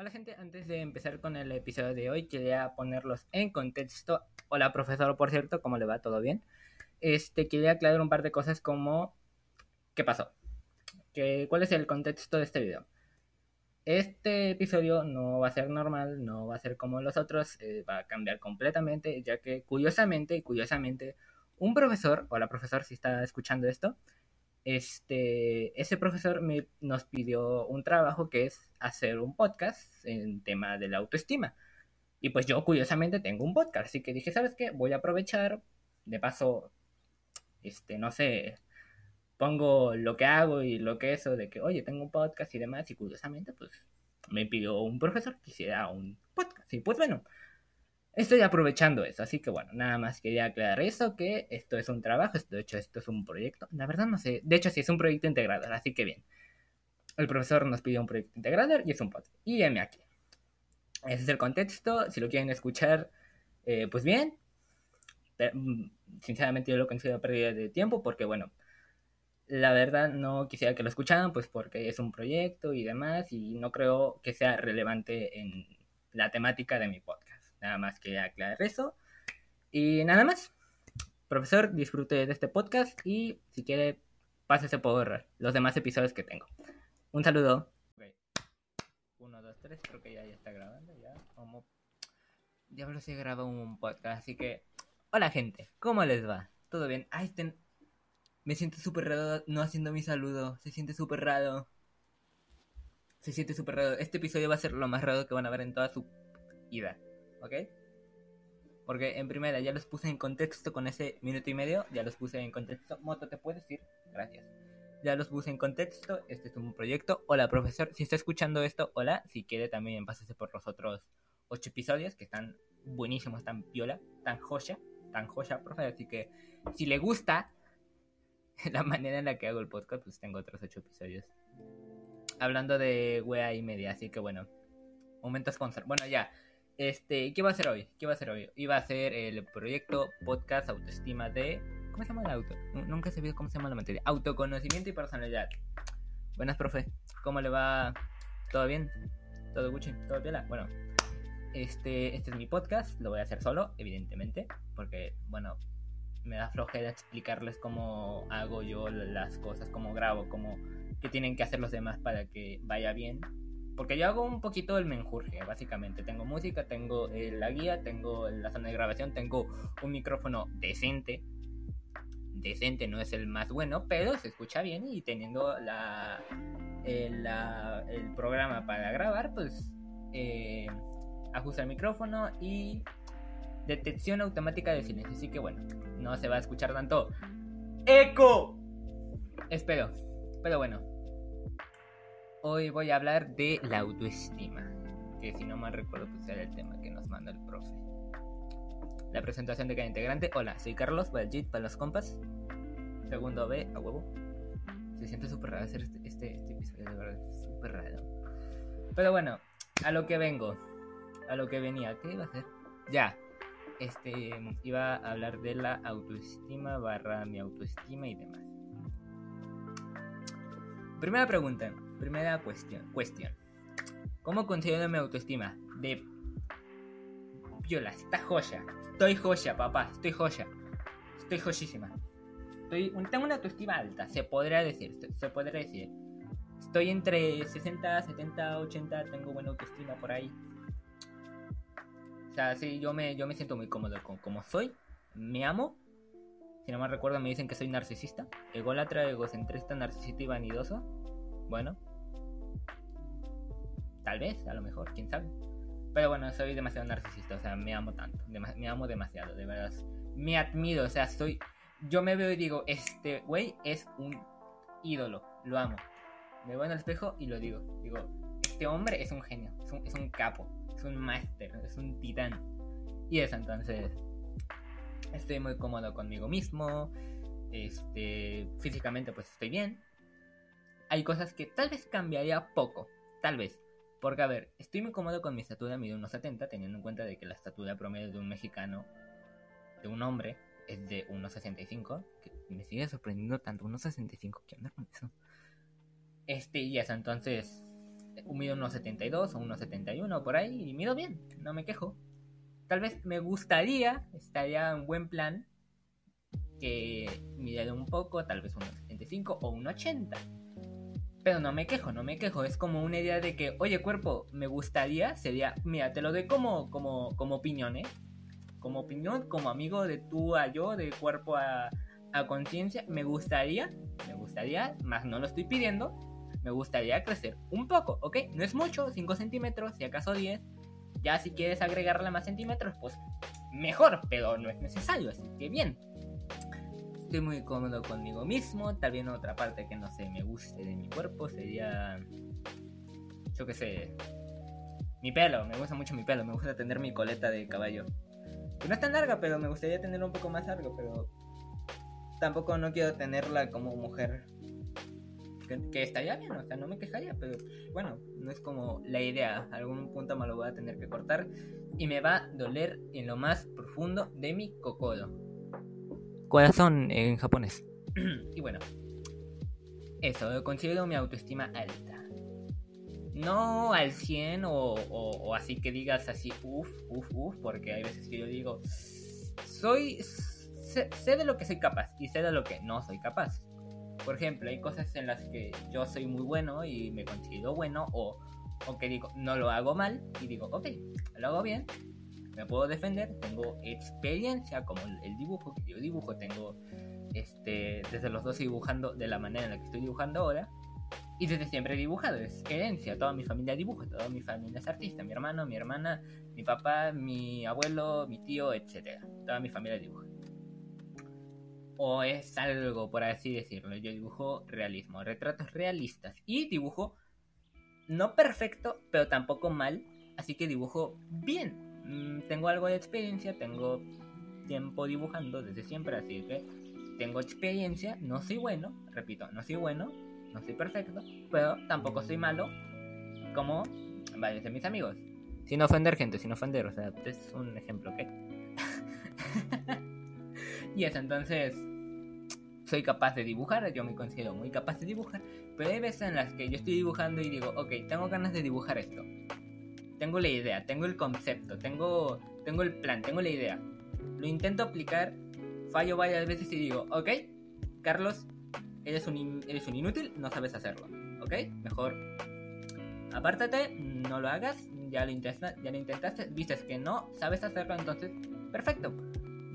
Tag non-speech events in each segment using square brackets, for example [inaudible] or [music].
Hola gente, antes de empezar con el episodio de hoy, quería ponerlos en contexto. Hola profesor, por cierto, ¿cómo le va? ¿Todo bien? Este, quería aclarar un par de cosas como ¿qué pasó? ¿Qué, ¿Cuál es el contexto de este video? Este episodio no va a ser normal, no va a ser como los otros, eh, va a cambiar completamente, ya que curiosamente, curiosamente, un profesor, o la profesor si está escuchando esto, este, ese profesor me, nos pidió un trabajo que es hacer un podcast en tema de la autoestima. Y pues yo curiosamente tengo un podcast, así que dije, ¿sabes qué? Voy a aprovechar, de paso, este, no sé, pongo lo que hago y lo que eso de que, oye, tengo un podcast y demás, y curiosamente, pues me pidió un profesor que hiciera un podcast. Y pues bueno, estoy aprovechando eso, así que bueno, nada más quería aclarar eso, que esto es un trabajo, de hecho esto es un proyecto, la verdad no sé, de hecho sí es un proyecto integrador, así que bien. El profesor nos pidió un proyecto integrador y es un podcast. Y M aquí. Ese es el contexto, si lo quieren escuchar, eh, pues bien. Pero, mm, sinceramente yo lo considero pérdida de tiempo porque bueno, la verdad no quisiera que lo escucharan pues porque es un proyecto y demás y no creo que sea relevante en la temática de mi podcast. Nada más que aclarar eso. Y nada más. Profesor, disfrute de este podcast y si quiere, pásese por los demás episodios que tengo. Un saludo. Okay. Uno, dos, tres, creo que ya, ya está grabando. Ya, como. Diablo se graba un podcast, así que. Hola, gente, ¿cómo les va? ¿Todo bien? Ay, ten... me siento súper raro no haciendo mi saludo. Se siente súper raro. Se siente súper raro. Este episodio va a ser lo más raro que van a ver en toda su vida. ¿Ok? Porque en primera ya los puse en contexto con ese minuto y medio, ya los puse en contexto. Moto, ¿te puedes ir? Gracias. Ya los puse en contexto, este es un proyecto. Hola, profesor, si está escuchando esto, hola. Si quiere también pásese por los otros ocho episodios que están buenísimos, tan piola, tan joya, tan joya, profe. Así que si le gusta [laughs] la manera en la que hago el podcast, pues tengo otros ocho episodios. Hablando de wea y media, así que bueno. Momento sponsor. Bueno, ya. Este, ¿qué va a hacer hoy? ¿Qué va a hacer hoy? Iba a ser el proyecto podcast autoestima de. ¿Cómo se llama el auto? Nunca he sabido cómo se llama la materia. Autoconocimiento y personalidad. Buenas, profe. ¿Cómo le va? ¿Todo bien? ¿Todo Gucci? ¿Todo piola? Bueno, este, este es mi podcast. Lo voy a hacer solo, evidentemente. Porque, bueno, me da flojera explicarles cómo hago yo las cosas, cómo grabo, cómo qué tienen que hacer los demás para que vaya bien porque yo hago un poquito el menjurje, básicamente. Tengo música, tengo eh, la guía, tengo la zona de grabación, tengo un micrófono decente. Decente no es el más bueno, pero se escucha bien y teniendo la, el, el programa para grabar, pues eh, ajusta el micrófono y detección automática de silencio. Así que bueno, no se va a escuchar tanto eco. Espero. Pero bueno, Hoy voy a hablar de la autoestima, que si no mal recuerdo pues era el tema que nos manda el profe. La presentación de cada integrante. Hola, soy Carlos, Baljit para los compas. Segundo B, a huevo. Se siente súper raro hacer este, este, este, episodio, de verdad, súper raro. Pero bueno, a lo que vengo, a lo que venía, ¿qué iba a hacer? Ya, este, iba a hablar de la autoestima barra mi autoestima y demás. Primera pregunta, primera cuestión. cuestión. ¿Cómo considero mi autoestima? De viola, está joya. Estoy joya, papá, estoy joya. Estoy joyísima. Estoy, tengo una autoestima alta, se podría decir, se podría decir. Estoy entre 60, 70, 80, tengo buena autoestima por ahí. O sea, sí, yo me, yo me siento muy cómodo con como soy. Me amo si no me recuerdo, me dicen que soy narcisista. Ególatra, egocentrista, narcisista y vanidoso. Bueno. Tal vez, a lo mejor, quién sabe. Pero bueno, soy demasiado narcisista, o sea, me amo tanto. me amo demasiado, de verdad. Me admiro, o sea, soy. Yo me veo y digo, este güey es un ídolo, lo amo. Me en el espejo y lo digo. Digo, este hombre es un genio, es un, es un capo, es un máster, es un titán. Y eso, entonces, estoy muy cómodo conmigo mismo, este, físicamente pues estoy bien. Hay cosas que tal vez cambiaría poco, tal vez. Porque a ver, estoy muy cómodo con mi estatura, mido 1,70, teniendo en cuenta de que la estatura promedio de un mexicano, de un hombre, es de 1,65. Que me sigue sorprendiendo tanto, 1,65, ¿qué onda con eso? Este, y eso, entonces, mido unos 72 o unos 71 por ahí y mido bien, no me quejo. Tal vez me gustaría, estaría un buen plan que midiera un poco, tal vez unos 75 o un 80. Pero no me quejo, no me quejo. Es como una idea de que, oye, cuerpo, me gustaría, sería, mira, te lo doy como, como, como opinión, ¿eh? Como opinión, como amigo de tú a yo, de cuerpo a, a conciencia, me gustaría, me gustaría, más no lo estoy pidiendo, me gustaría crecer un poco, ¿ok? No es mucho, 5 centímetros, si acaso 10. Ya si quieres agregarle más centímetros, pues mejor, pero no es necesario, así que bien. Estoy muy cómodo conmigo mismo. También otra parte que no sé, me guste de mi cuerpo sería. Yo qué sé. Mi pelo, me gusta mucho mi pelo. Me gusta tener mi coleta de caballo. Que no es tan larga, pero me gustaría tenerla un poco más largo. Pero tampoco no quiero tenerla como mujer que, estaría bien, o sea, no me quejaría, pero bueno, no es como la idea. algún punto me lo voy a tener que cortar y me va a doler en lo más profundo de mi cocodo. Corazón en japonés. [clears throat] y bueno, eso, considero mi autoestima alta. No al 100 o, así que digas así, uff, uff, uff, porque hay veces que yo digo, soy, sé de lo que soy capaz y sé de lo que no soy capaz. Por ejemplo, hay cosas en las que yo soy muy bueno y me considero bueno o, o que digo, no lo hago mal y digo, ok, lo hago bien, me puedo defender, tengo experiencia como el, dibujo que yo dibujo, tengo este, desde los dos dibujando de la manera en la que estoy dibujando ahora. Y desde siempre he dibujado, es herencia, toda mi familia dibuja, toda mi familia es artista, mi hermano, mi hermana, mi papá, mi abuelo, mi tío, etc. Toda mi familia dibuja o es algo, por así decirlo. Yo dibujo realismo, retratos realistas y dibujo no perfecto, pero tampoco mal, así que dibujo bien. Mm, tengo algo de experiencia, tengo tiempo dibujando desde siempre, así que tengo experiencia, no soy bueno, repito, no soy bueno, no soy perfecto, pero tampoco soy malo como varios de mis amigos. Sin ofender gente, sin ofender, o sea, es un ejemplo, ¿ok? [laughs] y eso, entonces soy capaz de dibujar, yo me considero muy capaz de dibujar, pero hay veces en las que yo estoy dibujando y digo, ok, tengo ganas de dibujar esto. Tengo la idea, tengo el concepto, tengo, tengo el plan, tengo la idea. Lo intento aplicar, fallo varias veces y digo, ok, Carlos, eres un, eres un inútil, no sabes hacerlo. ¿Ok? Mejor apártate, no lo hagas, ya lo, intenta, ya lo intentaste, viste que no sabes hacerlo, entonces, perfecto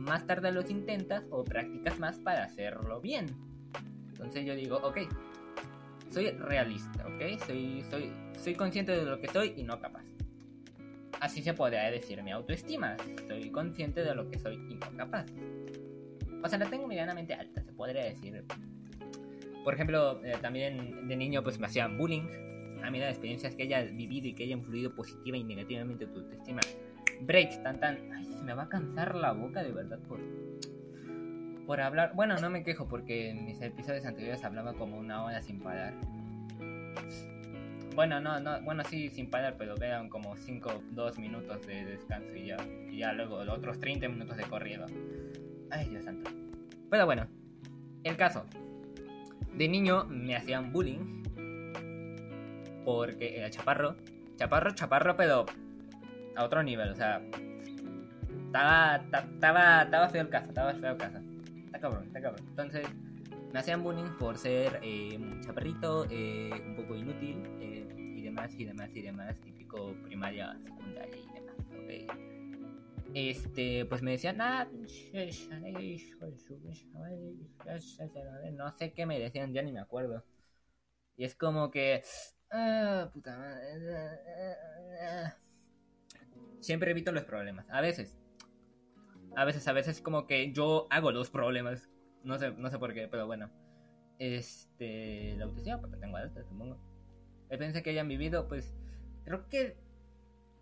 más tarde los intentas o practicas más para hacerlo bien. Entonces yo digo, ok, soy realista, ok, soy, soy, soy consciente de lo que soy y no capaz. Así se podría decir mi autoestima, soy consciente de lo que soy y no capaz. O sea, la tengo medianamente alta, se podría decir. Por ejemplo, eh, también de niño pues me hacían bullying. A mí las experiencias que haya vivido y que haya influido positiva y negativamente en tu autoestima break, tan tan. Ay, se me va a cansar la boca de verdad por. Por hablar. Bueno, no me quejo porque en mis episodios anteriores hablaba como una hora sin parar. Bueno, no, no, bueno, sí, sin parar, pero quedan como 5, 2 minutos de descanso y ya. Y ya luego los otros 30 minutos de corrido. Ay, Dios santo. Pero bueno, el caso. De niño me hacían bullying. Porque era chaparro. Chaparro, chaparro, pero a otro nivel, o sea, estaba, estaba, estaba feo el caso, estaba feo el caso. Está cabrón, está cabrón. Entonces, me hacían bullying por ser eh, un chaparrito, eh, un poco inútil, eh, demás, y demás, y demás, típico primaria, secundaria y demás, ok. Este, pues me decían, ah, no sé qué me decían, ya ni me acuerdo. Y es como que, ah, puta madre siempre evito los problemas. A veces. A veces, a veces como que yo hago los problemas. No sé, no sé por qué, pero bueno. Este. La autoestima, porque tengo alta, supongo. Pensé que hayan vivido, pues. Creo que.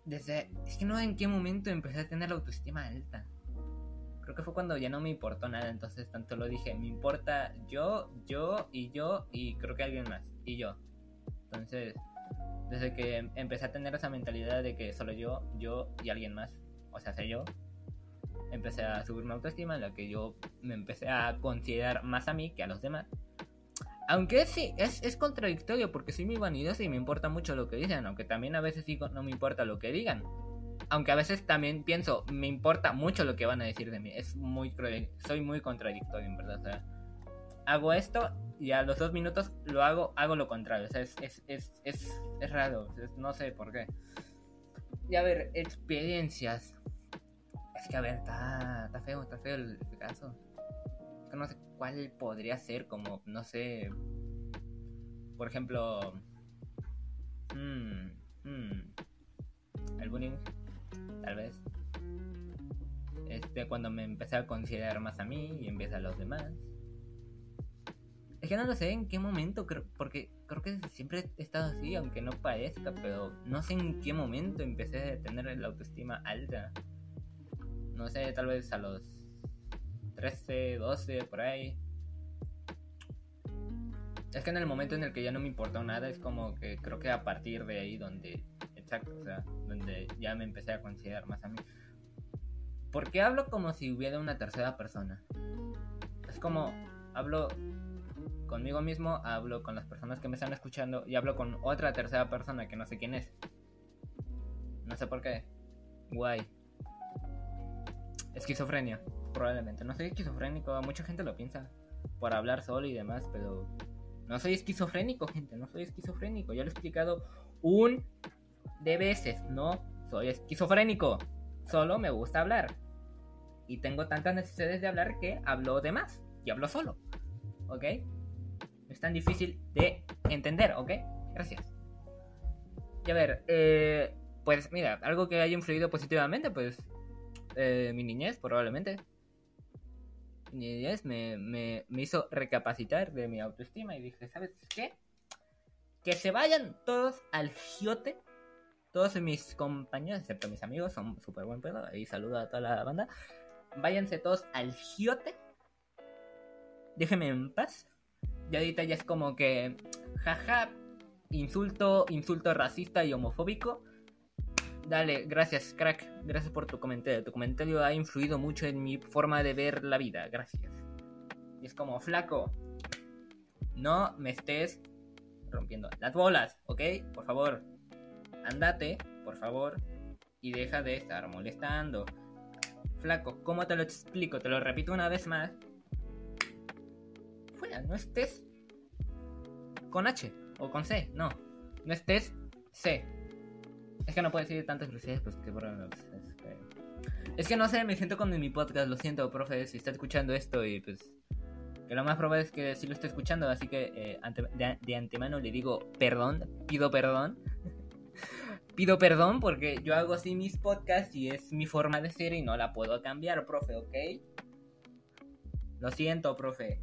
Desde. Es que no en qué momento empecé a tener la autoestima alta. Creo que fue cuando ya no me importó nada, entonces tanto lo dije. Me importa yo, yo y yo y creo que alguien más. Y yo. Entonces desde que empecé a tener esa mentalidad de que solo yo, yo y alguien más, o sea, sé yo, empecé a subir mi autoestima en la que yo me empecé a considerar más a mí que a los demás. Aunque sí, es, es contradictorio porque soy muy vanidoso y me importa mucho lo que dicen, aunque también a veces digo no me importa lo que digan. Aunque a veces también pienso, me importa mucho lo que van a decir de mí. Es muy soy muy contradictorio, en verdad. O sea, hago esto y a los dos minutos lo hago, hago lo contrario. O sea, es, es, es, es, es raro. no sé por qué. Y a ver, experiencias. Es que a ver, está, feo, está feo el, caso. Es no sé cuál podría ser, como, no sé. Por ejemplo. Hmm, hmm, el bullying, tal vez. Este, cuando me empecé a considerar más a mí y empieza a los demás. Es que no lo sé en qué momento, creo, porque creo que siempre he estado así, aunque no parezca, pero no sé en qué momento empecé a tener la autoestima alta. No sé, tal vez a los 13, 12, por ahí. Es que en el momento en el que ya no me importó nada, es como que creo que a partir de ahí donde, exacto, o sea, donde ya me empecé a considerar más a mí. Porque hablo como si hubiera una tercera persona. Es como, hablo conmigo mismo, hablo con las personas que me están escuchando y hablo con otra tercera persona que no sé quién es. No sé por qué. Guay. Esquizofrenia, probablemente. No soy esquizofrénico, mucha gente lo piensa por hablar solo y demás, pero no soy esquizofrénico, gente, no soy esquizofrénico. Ya lo he explicado un de veces, no soy esquizofrénico. Solo me gusta hablar. Y tengo tantas necesidades de hablar que hablo de más y hablo solo. ¿Ok? es tan difícil de entender, ¿ok? Gracias. Y a ver, eh, pues mira, algo que haya influido positivamente, pues eh, mi niñez probablemente. Niñez me, me, me hizo recapacitar de mi autoestima y dije, ¿sabes qué? Que se vayan todos al giote. Todos mis compañeros, excepto mis amigos, son súper buen pedo. Y saludo a toda la banda. Váyanse todos al giote. Déjenme en paz. Y ahorita ya es como que, jaja, insulto, insulto racista y homofóbico. Dale, gracias, crack. Gracias por tu comentario. Tu comentario ha influido mucho en mi forma de ver la vida. Gracias. Y es como, flaco, no me estés rompiendo las bolas, ¿ok? Por favor, andate, por favor, y deja de estar molestando. Flaco, ¿cómo te lo explico? Te lo repito una vez más no estés con H o con C, no, no estés C. Es que no puedo decir tantas groserías, pues que es, que... es que no sé, me siento con mi podcast, lo siento, profe, si está escuchando esto y pues que lo más probable es que sí lo esté escuchando, así que eh, de, de, antemano le digo perdón, pido perdón. [laughs] pido perdón porque yo hago así mis podcasts y es mi forma de ser y no la puedo cambiar, profe, ¿ok? Lo siento, profe.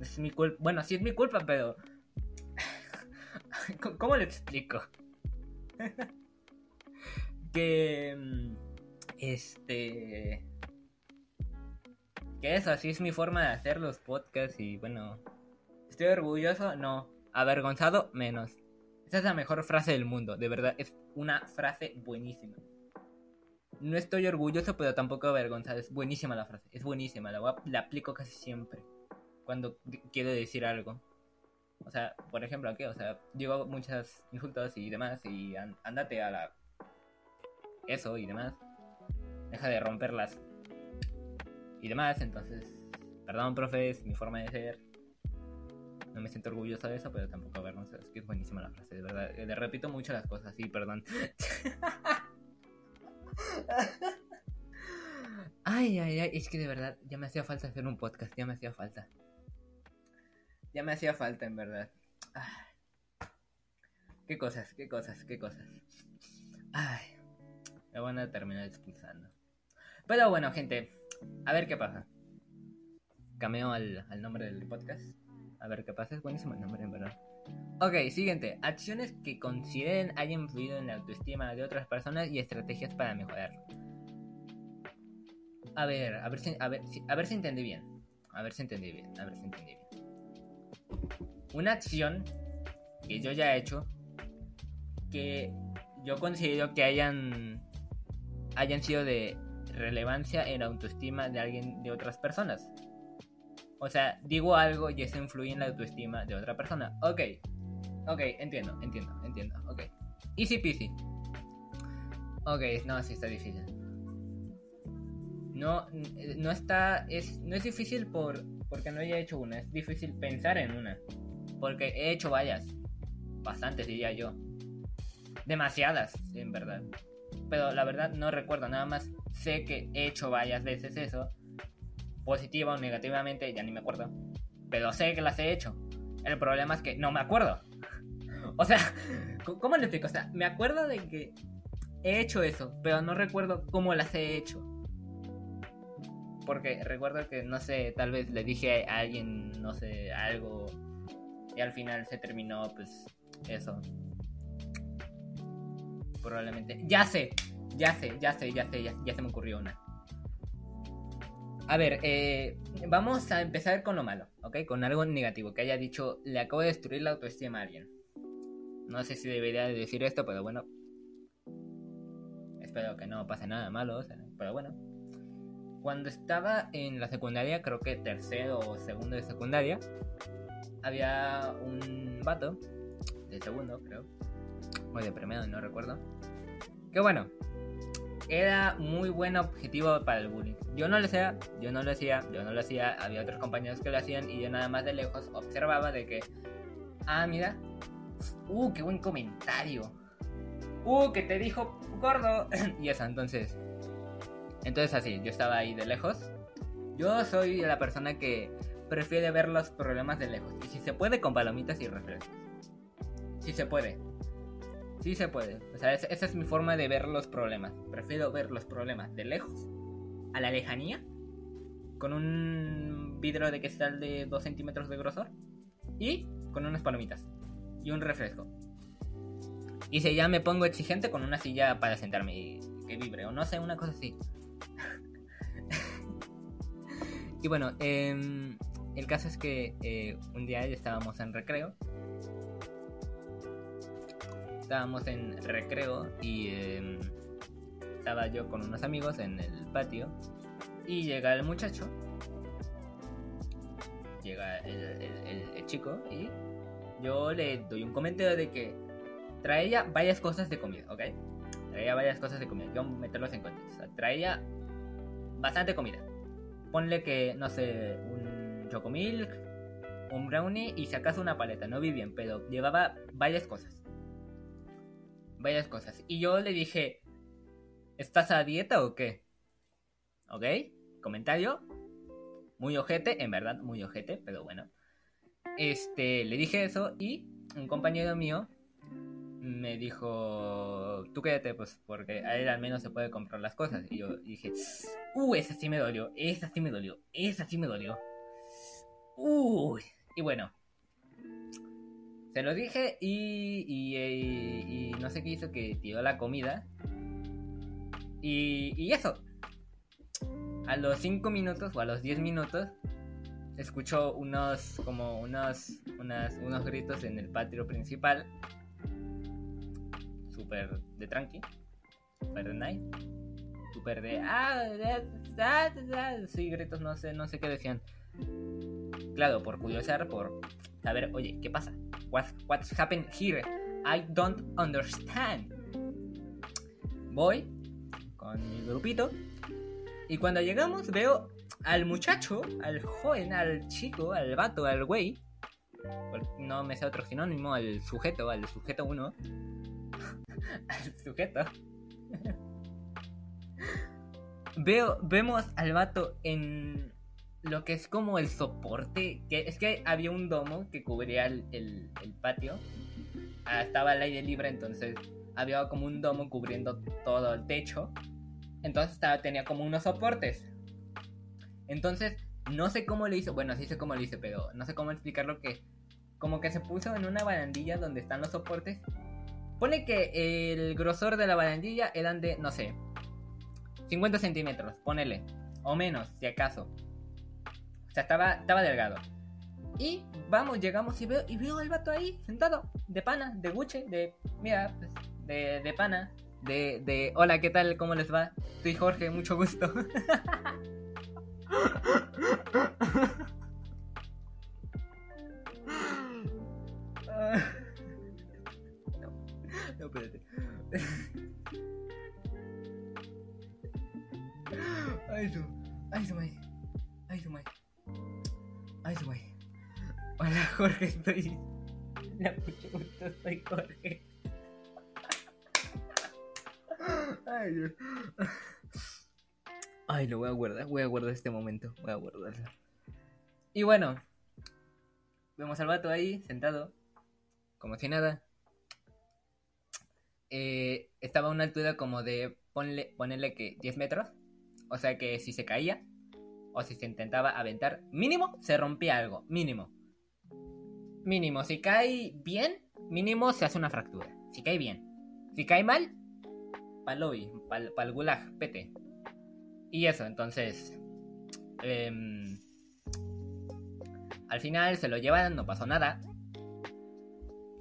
Es mi culpa. Bueno, sí es mi culpa, pero. [laughs] ¿Cómo le explico? [laughs] que. Mm, este. Que eso, así es mi forma de hacer los podcasts y bueno. ¿Estoy orgulloso? No. ¿Avergonzado? Menos. Esa es la mejor frase del mundo, de verdad, es una frase buenísima. No estoy orgulloso, pero tampoco avergonzado. Es buenísima la frase, es buenísima, la, la aplico casi siempre cuando quiero decir algo. O sea, por ejemplo, aquí, o sea, digo muchas insultos y demás y andate a la... Eso y demás. Deja de romperlas. Y demás, entonces... Perdón, profe, es mi forma de ser. No me siento orgulloso de eso, pero tampoco avergonzado. Es que es buenísima la frase, de verdad. Le repito mucho las cosas, sí, perdón. [laughs] ay, ay, ay, es que de verdad ya me hacía falta hacer un podcast, ya me hacía falta. Ya me hacía falta, en verdad. Qué cosas, qué cosas, qué cosas. Ay, me van a terminar expulsando. Pero bueno, gente, a ver qué pasa. Cameo al, al nombre del podcast. A ver qué pasa. Es buenísimo el nombre, en verdad. Ok, siguiente. Acciones que consideren hayan influido en la autoestima de otras personas y estrategias para mejorarlo. A ver, a ver si, a ver, a ver si entendí bien. A ver si entendí bien. A ver si entendí bien una acción que yo ya he hecho que yo considero que hayan hayan sido de relevancia en la autoestima de alguien de otras personas. O sea, digo algo y eso influye en la autoestima de otra persona. Ok, ok, entiendo, entiendo, entiendo, ok. Easy peasy. Ok, no, sí está difícil. No, no está, es, no es difícil por, porque no haya hecho una, es difícil pensar en una. Porque he hecho varias, bastantes diría yo. Demasiadas, en verdad. Pero la verdad no recuerdo, nada más sé que he hecho varias veces eso. Positiva o negativamente, ya ni me acuerdo. Pero sé que las he hecho. El problema es que no me acuerdo. [laughs] O sea, ¿cómo le explico? O sea, me acuerdo de que he hecho eso, pero no recuerdo cómo las he hecho. Porque recuerdo que, no sé, tal vez le dije a alguien, no sé, algo. Y al final se terminó, pues, eso probablemente. Ya sé, ya sé, ya sé, ya sé, ya, se me ocurrió una. A ver, eh, vamos a empezar con lo malo, ¿ok? Con algo negativo, que haya dicho, le acabo de destruir la autoestima a alguien. No sé si debería decir esto, pero bueno. Espero que no pase nada malo, pero bueno. Cuando estaba en la secundaria, creo que tercero o segundo de secundaria, había un vato, de segundo creo, o de no recuerdo, que bueno, era muy buen objetivo para el bullying. Yo no lo hacía, yo no lo hacía, yo no lo hacía, había otros compañeros que lo hacían y yo nada más de lejos observaba de que, ah, mira, uh, qué buen comentario, uh, que te dijo gordo, [laughs] y eso, entonces, entonces así, yo estaba ahí de lejos. Yo soy la persona que prefiere ver los problemas de lejos, y si se puede con palomitas y refrescos. Si se puede. Sí se puede. O sea, esa es mi forma de ver los problemas. Prefiero ver los problemas de lejos, a la lejanía, con un vidrio de cristal de 2 centímetros de grosor y con unas palomitas y un refresco. Y si ya me pongo exigente con una silla para sentarme y que vibre o no sé, una cosa así. [laughs] y bueno, em, el caso es que eh, un día estábamos en recreo estábamos en recreo y em, estaba yo con unos amigos en el patio y llega el muchacho, llega el, chico y yo le doy un comentario de que traía varias cosas de comida, ¿ok? Traía varias cosas de comida, quiero meterlos en contexto. traía bastante comida. Ponle que, no sé, un chocomilk, un brownie y si acaso una paleta, no vi bien, pero llevaba varias cosas varias cosas. Y yo le dije, ¿estás a dieta o qué? ¿Ok? Comentario. Muy ojete, en verdad, muy ojete, pero bueno. Este, le dije eso y un compañero mío me dijo, tú quédate, pues, porque a él al menos se puede comprar las cosas. Y yo dije, uh, esa sí me dolió, esa sí me dolió, esa sí me dolió. Uy, y bueno, se lo dije y, y, no sé qué hizo, que tiró la comida. Y, y eso. A los 5 minutos o a los 10 minutos escuchó unos como unos, unos gritos en el patio principal. Súper de tranqui. Súper de night. Súper de... Ah, sí, gritos, no sé, no sé qué decían. Claro, por curiosar, por saber, oye, ¿qué pasa? What, what's happened here? I don't understand. Voy con mi grupito y cuando llegamos veo al muchacho, al joven, al chico, al vato, al güey. No me sé otro sinónimo, al sujeto, al sujeto uno. [laughs] al sujeto. [laughs] veo, vemos al vato en lo que es como el soporte, que es que había un domo que cubría el, patio, ah, estaba al aire libre, entonces había como un domo cubriendo todo el techo, entonces estaba, tenía como unos soportes. Entonces, no sé cómo le hizo, bueno, sí sé cómo lo hice, pero no sé cómo explicarlo que como que se puso en una barandilla donde están los soportes. Pone que el grosor de la barandilla eran de, no sé, 50 centímetros, ponele, o menos, si acaso. O sea, estaba, estaba delgado. Y vamos, llegamos y veo, y veo al vato ahí, sentado, de pana, de Gucci, de. Mira, pues, de, de pana, de, de. Hola, ¿qué tal? ¿Cómo les va? Soy Jorge, mucho gusto. no, [laughs] no, espérate. Ay, su, ay, su, ay, su, ay. Ay, madre. Hola, Jorge, estoy. La mucho gusto, soy Jorge. Ay, Dios. Ay, lo voy a guardar. Voy a guardar este momento. Voy a guardarlo. Y bueno. Vemos al vato ahí, sentado. Como si nada. Eh, estaba a una altura como de. Ponle, ponerle que 10 metros. O sea que si se caía. O si se intentaba aventar. Mínimo se rompía algo. Mínimo. Mínimo. Si cae bien. Mínimo se hace una fractura. Si cae bien. Si cae mal. Paloy. Pal, pal gulag. Pete. Y eso, entonces. em, al final se lo llevan, no pasó nada.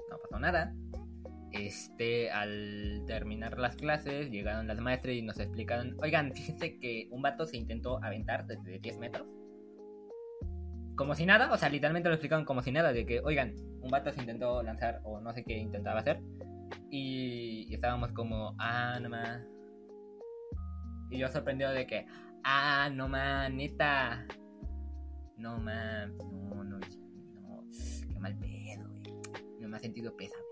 No pasó nada. Este, al terminar las clases, llegaron las maestras y nos explicaron, oigan, fíjense que un vato se intentó aventar desde 10 metros. Como si nada, o sea, literalmente lo explicaron como si nada, de que, oigan, un vato se intentó lanzar o no sé qué intentaba hacer. Y, estábamos como, ah, no más. Y yo sorprendido de que, ah, no más, neta. No más, no, no, no, qué mal pedo, güey. No me ha sentido pésame.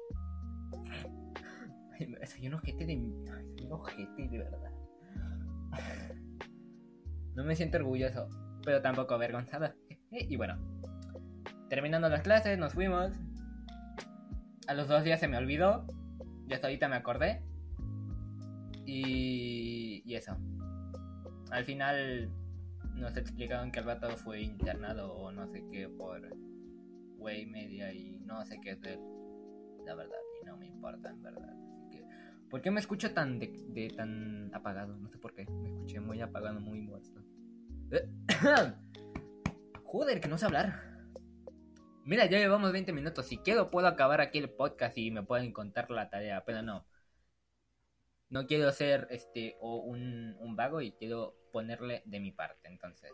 [laughs] Soy un ojete de. un ojete de verdad. [laughs] No me siento orgulloso, pero tampoco avergonzado. [laughs] Y bueno, terminando las clases, nos fuimos. A los dos días se me olvidó. Y hasta ahorita me acordé. Y, eso. Al final nos explicaron que el vato fue internado o no sé qué por güey media y no sé qué es de. La verdad, y no me importa en verdad. ¿Por qué me escucho tan de, de tan apagado? No sé por qué. Me escuché muy apagado, muy muerto. [coughs] Joder, que no sé hablar. Mira, ya llevamos 20 minutos. Si quiero puedo acabar aquí el podcast y me pueden contar la tarea, pero no. No quiero ser este o un, un vago y quiero ponerle de mi parte, entonces.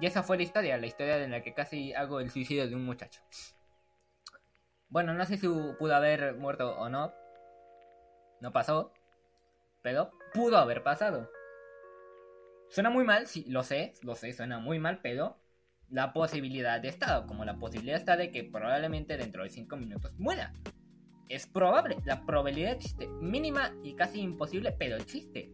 Y esa fue la historia, la historia en la que casi hago el suicidio de un muchacho. Bueno, no sé si pudo haber muerto o no. No pasó. Pero pudo haber pasado. Suena muy mal, sí, lo sé, lo sé, suena muy mal, pero la posibilidad de estado, como la posibilidad está de que probablemente dentro de 5 minutos muera. Es probable, la probabilidad existe, mínima y casi imposible, pero existe.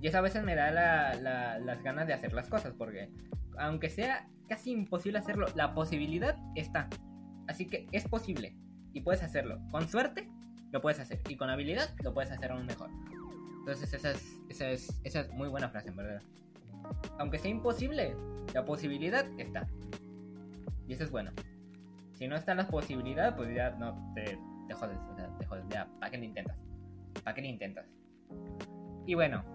Y eso a veces me da la- la- las ganas de hacer las cosas, porque aunque sea casi imposible hacerlo, la posibilidad está. Así que es posible y puedes hacerlo. Con suerte lo puedes hacer y con habilidad lo puedes hacer aún mejor. Entonces esa es, esa es, esa es muy buena frase, en verdad. Aunque sea imposible, la posibilidad está. Y eso es bueno. Si no está la posibilidad, pues ya no te, te jodes, o sea, te jodes. Ya, ¿para qué lo intentas? ¿Para qué lo intentas? Y bueno.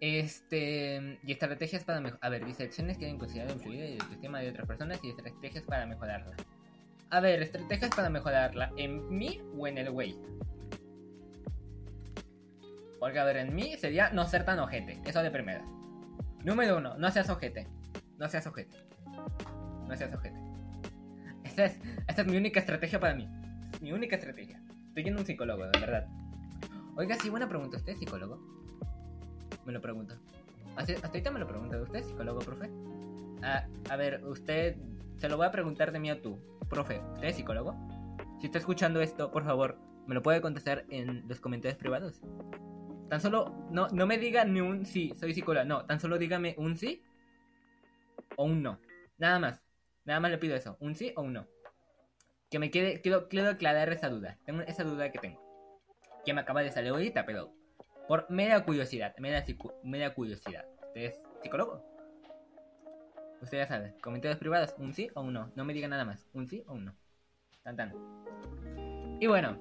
Este. Y estrategias para mejorar. A ver, dice acciones que deben considerar influir en el sistema de otras personas y estrategias para mejorarla. A ver, estrategias para mejorarla. ¿En mí o en el güey? Porque, a ver, en mí sería no ser tan ojete. Eso de primera. Número uno, no seas ojete. No seas ojete. No seas ojete. Esta es, esta es mi única estrategia para mí. Mi única estrategia. Estoy yendo un psicólogo, de verdad. Oiga, sí, buena pregunta. ¿Usted es psicólogo? Me lo pregunto. Hasta, hasta ahorita me lo pregunto. ¿Usted es psicólogo, profe? Ah, a ver, usted... Se lo voy a preguntar de mí a tú. Profe, ¿usted es psicólogo? Si está escuchando esto, por favor, me lo puede contestar en los comentarios privados. Tan solo, no, no me diga ni un sí, soy psicólogo. No, tan solo dígame un sí o un no. Nada más. Nada más le pido eso. Un sí o un no. Que me quede, quiero, quiero aclarar esa duda. Tengo esa duda que tengo. Que me acaba de salir ahorita, pero por mera curiosidad. Cicu- mera curiosidad. ¿Usted es psicólogo? Usted ya sabe. Comentarios privados. Un sí o un no. No me diga nada más. Un sí o un no. Tan tan. Y bueno.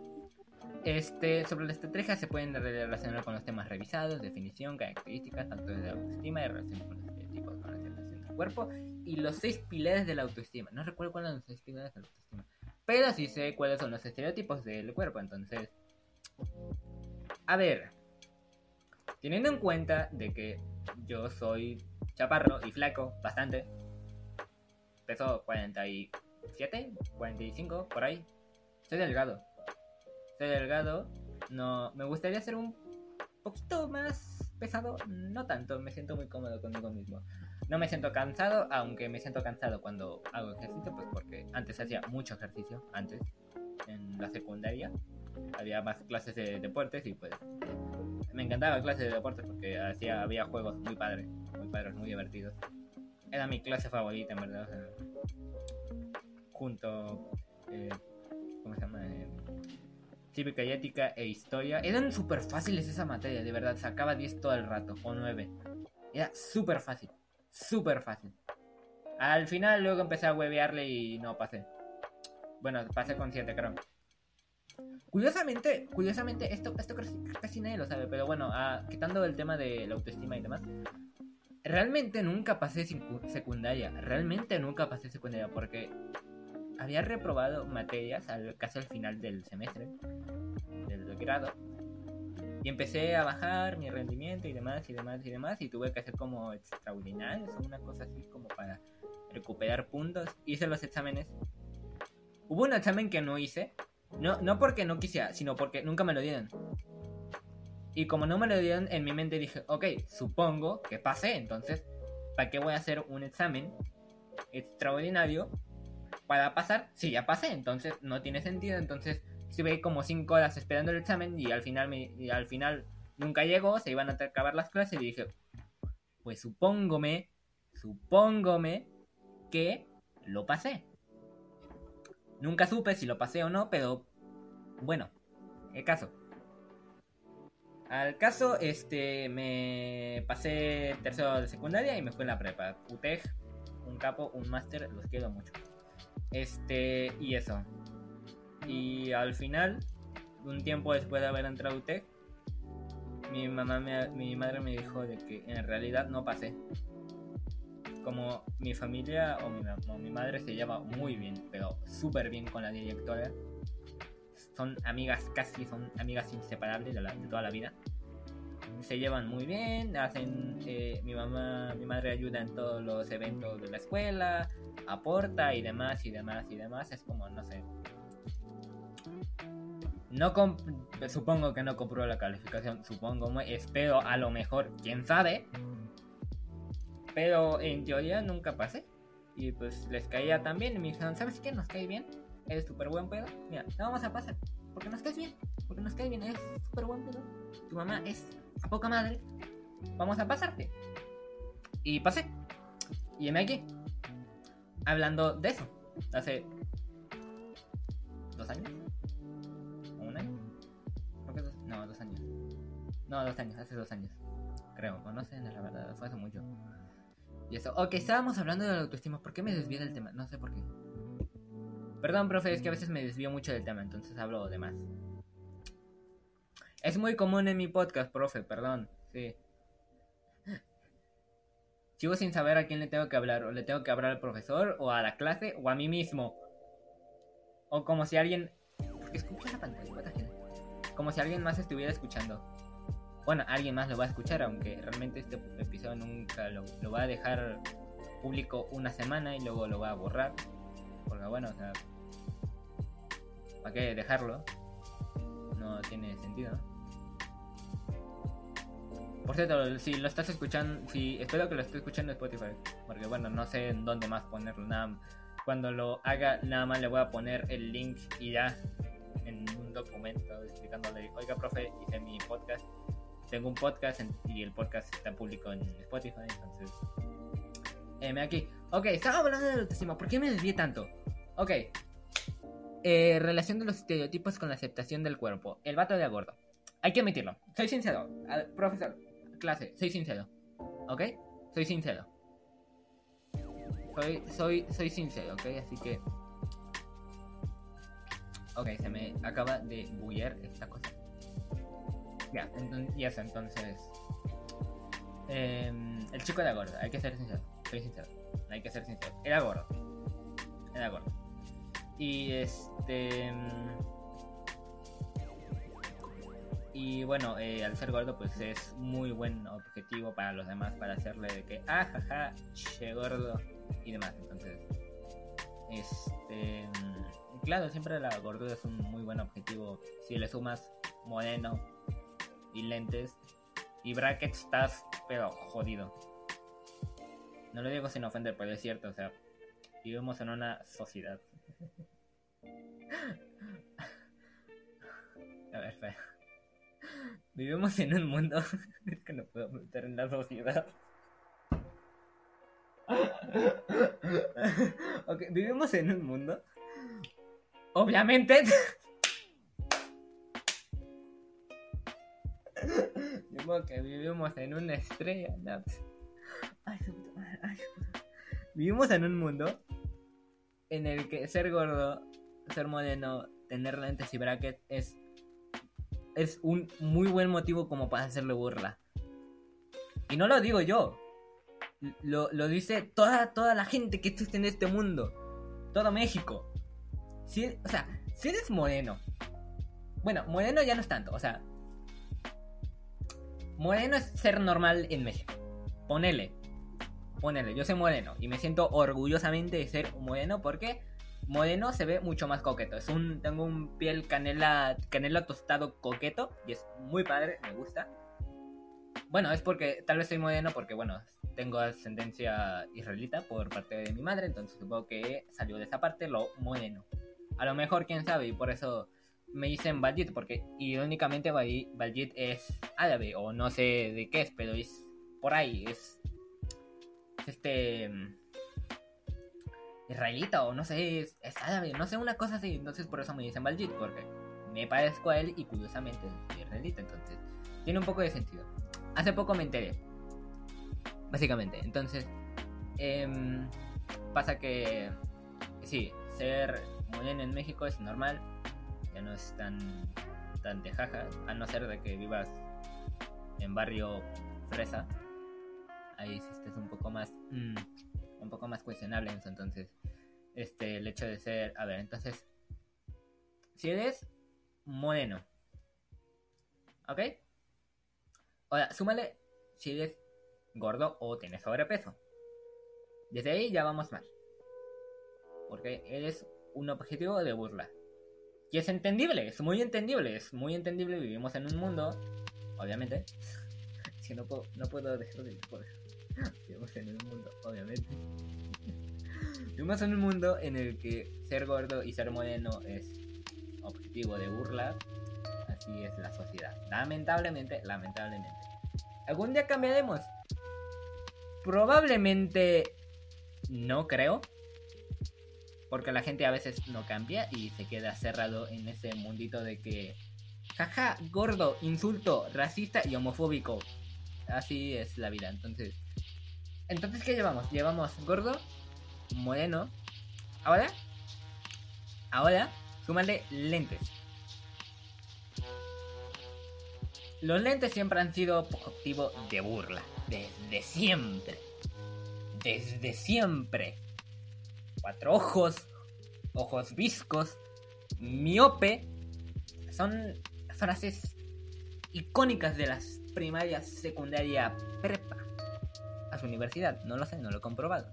Este, sobre la estrategia se pueden relacionar con los temas revisados, definición, características, factores de autoestima y relación con los estereotipos con la del cuerpo y los seis pilares de la autoestima. No recuerdo cuáles son los seis pilares de la autoestima, pero sí sé cuáles son los estereotipos del cuerpo, entonces... A ver, teniendo en cuenta de que yo soy chaparro y flaco, bastante, peso 40 y 47, 45, por ahí. Soy delgado. Soy delgado. No, me gustaría ser un poquito más pesado. No tanto, me siento muy cómodo conmigo mismo. No me siento cansado, aunque me siento cansado cuando hago ejercicio, pues porque antes hacía mucho ejercicio, antes, en la secundaria. Había más clases de deportes y pues me encantaba clases de deportes porque hacía, había juegos muy padres, muy padres, muy divertidos. Era mi clase favorita, en verdad. junto, eh, ¿cómo se llama? Eh, cívica y ética e historia. Eran súper fáciles esa materia, de verdad. Sacaba 10 todo el rato, o 9. Era súper fácil, súper fácil. Al final luego empecé a huevearle y no pasé. Bueno, pasé con 7, creo. Curiosamente, curiosamente, esto, esto casi, nadie lo sabe, pero bueno, ah, quitando el tema de la autoestima y demás, realmente nunca pasé secundaria, realmente nunca pasé secundaria porque había reprobado materias al, casi al final del semestre, del grado, y empecé a bajar mi rendimiento y demás y demás y demás, y tuve que hacer como extraordinarios, una cosa así como para recuperar puntos. Hice los exámenes. Hubo un examen que no hice, no, no porque no quisiera, sino porque nunca me lo dieron. Y como no me lo dieron, en mi mente dije, ok, supongo que pasé, entonces, ¿para qué voy a hacer un examen extraordinario para pasar? Si ya pasé, entonces no tiene sentido, entonces estuve como 5 horas esperando el examen y al final, me, y al final nunca llegó, se iban a acabar las clases y dije, pues supóngome, supóngome que lo pasé. Nunca supe si lo pasé o no, pero bueno, el caso. Al caso, este, me pasé tercero de secundaria y me fui en la prepa. UTEG, un capo, un máster, los quiero mucho. Este, y eso. Y al final, un tiempo después de haber entrado a UTEG, mi mamá, mi madre me dijo de que en realidad no pasé como mi familia o mi, madre se lleva muy bien, pero súper bien con la directora. Son amigas, casi son amigas inseparables de, toda la vida. Se llevan muy bien, hacen, eh, mi mamá, mi madre ayuda en todos los eventos de la escuela, aporta y demás y demás y demás. Es como, no sé, no supongo que no compró la calificación, supongo, espero a lo mejor, quién sabe, pero en teoría nunca pasé. Y pues les caía también. Y me dijeron, ¿sabes qué? Nos cae bien. Eres súper buen pedo. Mira, no vamos a pasar. Porque nos caes bien. Porque nos cae bien. Eres súper buen pedo. Tu mamá es a poca madre. Vamos a pasarte. Y pasé. Y me aquí. Hablando de eso. Hace dos años. ¿Un año? No, dos años. No, dos años. Hace dos años. Creo. O no sé, la verdad. Fue hace mucho. Y eso. Ok, estábamos hablando de la autoestima. ¿Por qué me desvío del tema? No sé por qué. Perdón, profe, es que a veces me desvío mucho del tema, entonces hablo de más. Es muy común en mi podcast, profe, perdón. Sí. Sigo sin saber a quién le tengo que hablar. O le tengo que hablar al profesor, o a la clase, o a mí mismo. O como si alguien. Porque escucha la pantalla, Como si alguien más estuviera escuchando bueno, alguien más lo va a escuchar, aunque realmente este episodio nunca lo, va a dejar público una semana y luego lo va a borrar. Porque bueno, o sea, ¿para qué dejarlo? No tiene sentido, Por cierto, si lo estás escuchando, si espero que lo estés escuchando en Spotify, porque bueno, no sé en dónde más ponerlo. Nada, cuando lo haga, nada más le voy a poner el link y ya en un documento explicándole, oiga, profe, hice mi podcast tengo un podcast y el podcast está público en Spotify, entonces... Eh, aquí. Ok, estaba hablando de autoestima. ¿Por qué me desvié tanto? Ok. Eh, relación de los estereotipos con la aceptación del cuerpo. El vato de gordo. Hay que admitirlo. Soy sincero. profesor, clase, soy sincero. ¿Ok? Soy sincero. Soy, soy, soy sincero, ¿ok? Así que... Ok, se me acaba de bullar esta cosa. Ya, entonces, ya está, entonces. Em, el chico era gordo, hay que ser sincero. Soy sincero. Hay que ser sincero. Era gordo. Era gordo. Y este. Y bueno, eh, al ser gordo, pues es muy buen objetivo para los demás para hacerle que, ah, jaja, che gordo y demás. Entonces, Este, claro, siempre la gordura es un muy buen objetivo. Si le sumas moreno y lentes y brackets, estás pero jodido. No lo digo sin ofender, pero es cierto, o sea, vivimos en una sociedad. [laughs] A ver, espera. Vivimos en un mundo. [laughs] es que no puedo meter en la sociedad. [laughs] ok, vivimos en un mundo. Obviamente. Que vivimos en una estrella. Vivimos en un mundo en el que ser gordo, ser moreno, tener lentes y brackets es, es un muy buen motivo como para hacerle burla. Y no lo digo yo. Lo, dice toda, toda la gente que existe en este mundo. Todo México. Si, o sea, si eres moreno. Bueno, moreno ya no es tanto. O sea, moreno es ser normal en México. Ponele. Ponele, yo soy moreno y me siento orgullosamente de ser moreno porque moreno se ve mucho más coqueto. Es un, tengo un piel canela, canela tostado coqueto y es muy padre, me gusta. Bueno, es porque tal vez soy moreno porque, bueno, tengo ascendencia israelita por parte de mi madre, entonces supongo que salió de esa parte lo moreno. A lo mejor, quién sabe, y por eso me dicen Baljit, porque irónicamente Baljit es árabe, o no sé de qué es, pero es por ahí, es, este mm, israelita, o no sé, es, árabe, no sé, una cosa así, entonces por eso me dicen Baljit, porque me parezco a él y curiosamente es israelita, entonces tiene un poco de sentido. Hace poco me enteré, básicamente, entonces em, pasa que, sí, ser moreno en México es normal, no es tan, tan de jaja, a no ser de que vivas en barrio fresa. Ahí sí es un poco más, mm, un poco más cuestionable. Entonces, este, el hecho de ser, a ver, entonces, si eres moreno, ¿ok? Ahora, súmale si eres gordo o tienes sobrepeso. Desde ahí ya vamos mal. Porque eres un objetivo de burla. Y es entendible, es muy entendible, es muy entendible. Vivimos en un mundo, obviamente. [laughs] si no puedo, no puedo dejar de [laughs] Vivimos en un mundo, obviamente. [laughs] Vivimos en un mundo en el que ser gordo y ser moreno es objetivo de burla. Así es la sociedad. Lamentablemente, lamentablemente. ¿Algún día cambiaremos? Probablemente no creo. Porque la gente a veces no cambia y se queda cerrado en ese mundito de que, jaja, gordo, insulto, racista y homofóbico. Así es la vida. Entonces, entonces ¿qué llevamos? Llevamos gordo, moreno. Ahora, ahora, súmale lentes. Los lentes siempre han sido objetivo de burla. Desde siempre. Desde siempre cuatro ojos, ojos viscos, miope, son frases icónicas de las primarias, secundaria, prepa. A su universidad, no lo sé, no lo he comprobado.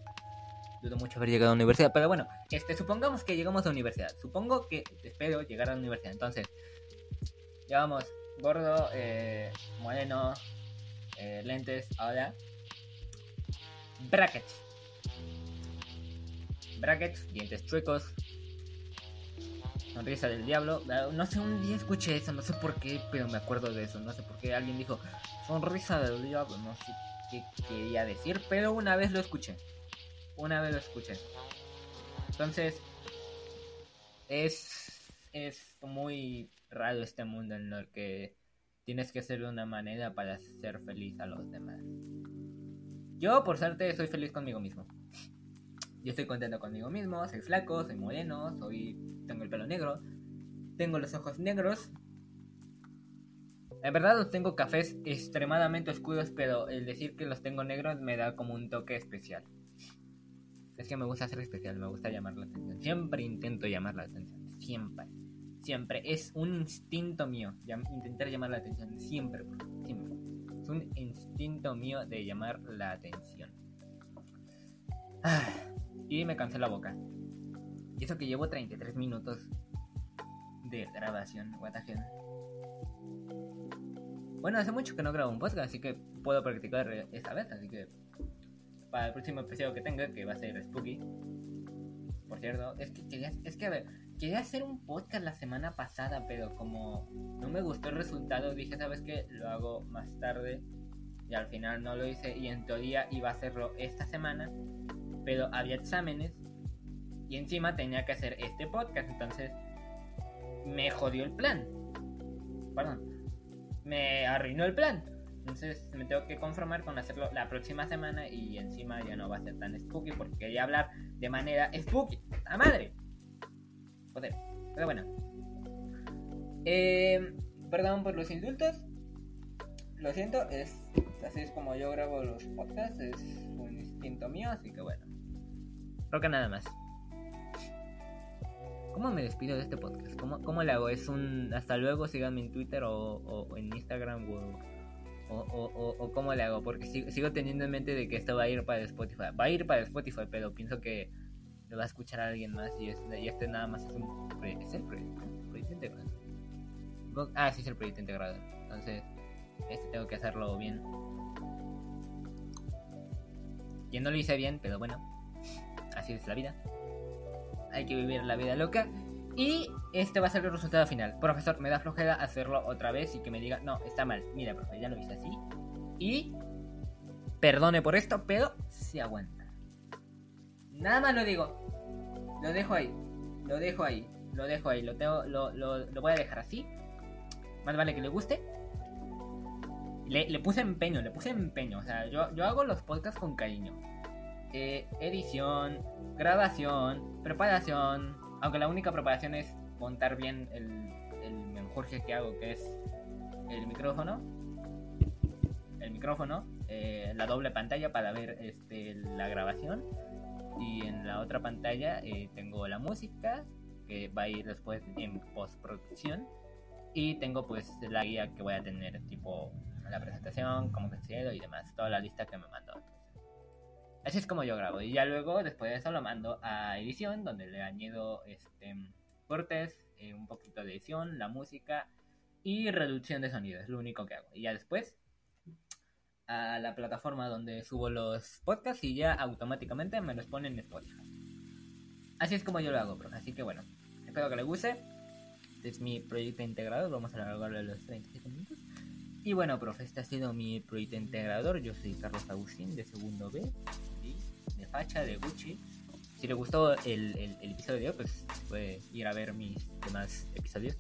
Dudo mucho haber llegado a la universidad, pero bueno, este, supongamos que llegamos a la universidad. Supongo que espero llegar a la universidad. Entonces, llevamos gordo, eh, moreno, eh, lentes, ahora brackets brackets, dientes chuecos, sonrisa del diablo. Ah, no sé, un día escuché eso, no sé por qué, pero me acuerdo de eso. No sé por qué alguien dijo sonrisa del diablo, no sé qué quería decir, pero una vez lo escuché. Una vez lo escuché. Entonces, es, es muy raro este mundo en el que tienes que ser de una manera para ser feliz a los demás. Yo, por suerte, soy feliz conmigo mismo. Yo estoy contento conmigo mismo, soy flaco, soy moreno, soy tengo el pelo negro, tengo los ojos negros. En verdad los tengo cafés extremadamente oscuros, pero el decir que los tengo negros me da como un toque especial. Es que me gusta ser especial, me gusta llamar la atención. Siempre intento llamar la atención, siempre. Siempre. Es un instinto mío intentar llamar la atención. Siempre, siempre. Es un instinto mío de llamar la atención. Ah y me cansé la boca. Y eso que llevo 33 minutos de grabación, what Bueno, hace mucho que no grabo un podcast, así que puedo practicar esta vez, así que para el próximo episodio que tenga, que va a ser Spooky. Por cierto, es que quería, es que a ver, quería hacer un podcast la semana pasada, pero como no me gustó el resultado, dije, ¿sabes qué? Lo hago más tarde. Y al final no lo hice y en teoría iba a hacerlo esta semana, pero había exámenes y encima tenía que hacer este podcast, entonces me jodió el plan. Perdón, me arruinó el plan. Entonces me tengo que conformar con hacerlo la próxima semana y encima ya no va a ser tan spooky porque quería hablar de manera spooky. ¡La madre! Joder, pero bueno. Eh, perdón por los indultos. Lo siento, es así es como yo grabo los podcasts, es un instinto mío, así que bueno. Que nada más. ¿Cómo me despido de este podcast? ¿Cómo, cómo le hago? ¿Es un hasta luego? Síganme en Twitter o, en Instagram o, o, cómo le hago? Porque sigo, teniendo en mente de que esto va a ir para Spotify. Va a ir para Spotify, pero pienso que lo va a escuchar a alguien más y este, y este nada más es un es el proyecto, integrado. Ah, sí, es el proyecto integrado. Entonces, este tengo que hacerlo bien. Yo no lo hice bien, pero bueno, es la vida hay que vivir la vida loca. Y este va a ser el resultado final. Profesor, me da flojera hacerlo otra vez y que me diga, no, está mal. Mira, profe, ya lo hice así. Y perdone por esto, pero se aguanta. Nada más lo digo. Lo dejo ahí. Lo dejo ahí. Lo dejo ahí. Lo, tengo, lo, lo, voy a dejar así. Más vale que le guste. Le, le, puse empeño, le puse empeño. O sea, yo, yo hago los podcasts con cariño. Eh, edición, grabación, preparación. Aunque la única preparación es montar bien el, el menjurje que hago, que es el micrófono. El micrófono, eh, la doble pantalla para ver este, la grabación. Y en la otra pantalla eh, tengo la música, que va a ir después en postproducción. Y tengo pues la guía que voy a tener, tipo la presentación, cómo considero y demás. Toda la lista que me mandó. Así es como yo grabo. Y ya luego, después de eso, lo mando a edición, donde le añado este, cortes, eh, un poquito de edición, la música y reducción de sonido. Es lo único que hago. Y ya después, a la plataforma donde subo los podcasts y ya automáticamente me los ponen en Spotify. Así es como yo lo hago, profe. Así que bueno, espero que le guste. Este es mi proyecto integrado. Vamos a alargarlo los 35 minutos. Y bueno, profe, este ha sido mi proyecto integrador. Yo soy Carlos Agustín de segundo B de facha, de Gucci. Si le gustó el, episodio de hoy, pues puede ir a ver mis demás episodios,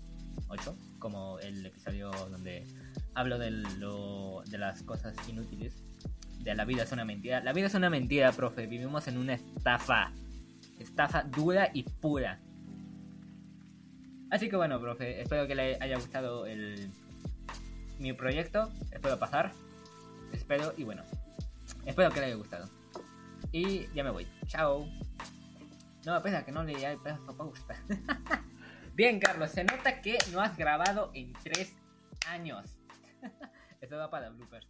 8, como el episodio donde hablo de, lo, de las cosas inútiles, de la vida es una mentira. La vida es una mentira, profe, vivimos en una estafa, estafa dura y pura. Así que bueno, profe, espero que le haya gustado el, mi proyecto, espero pasar, espero y bueno, espero que le haya gustado. Y ya me voy. Chao. No, pesa que no le hay pedazo pausa. [laughs] Bien, Carlos, se nota que no has grabado en tres años. [laughs] Esto va para bloopers.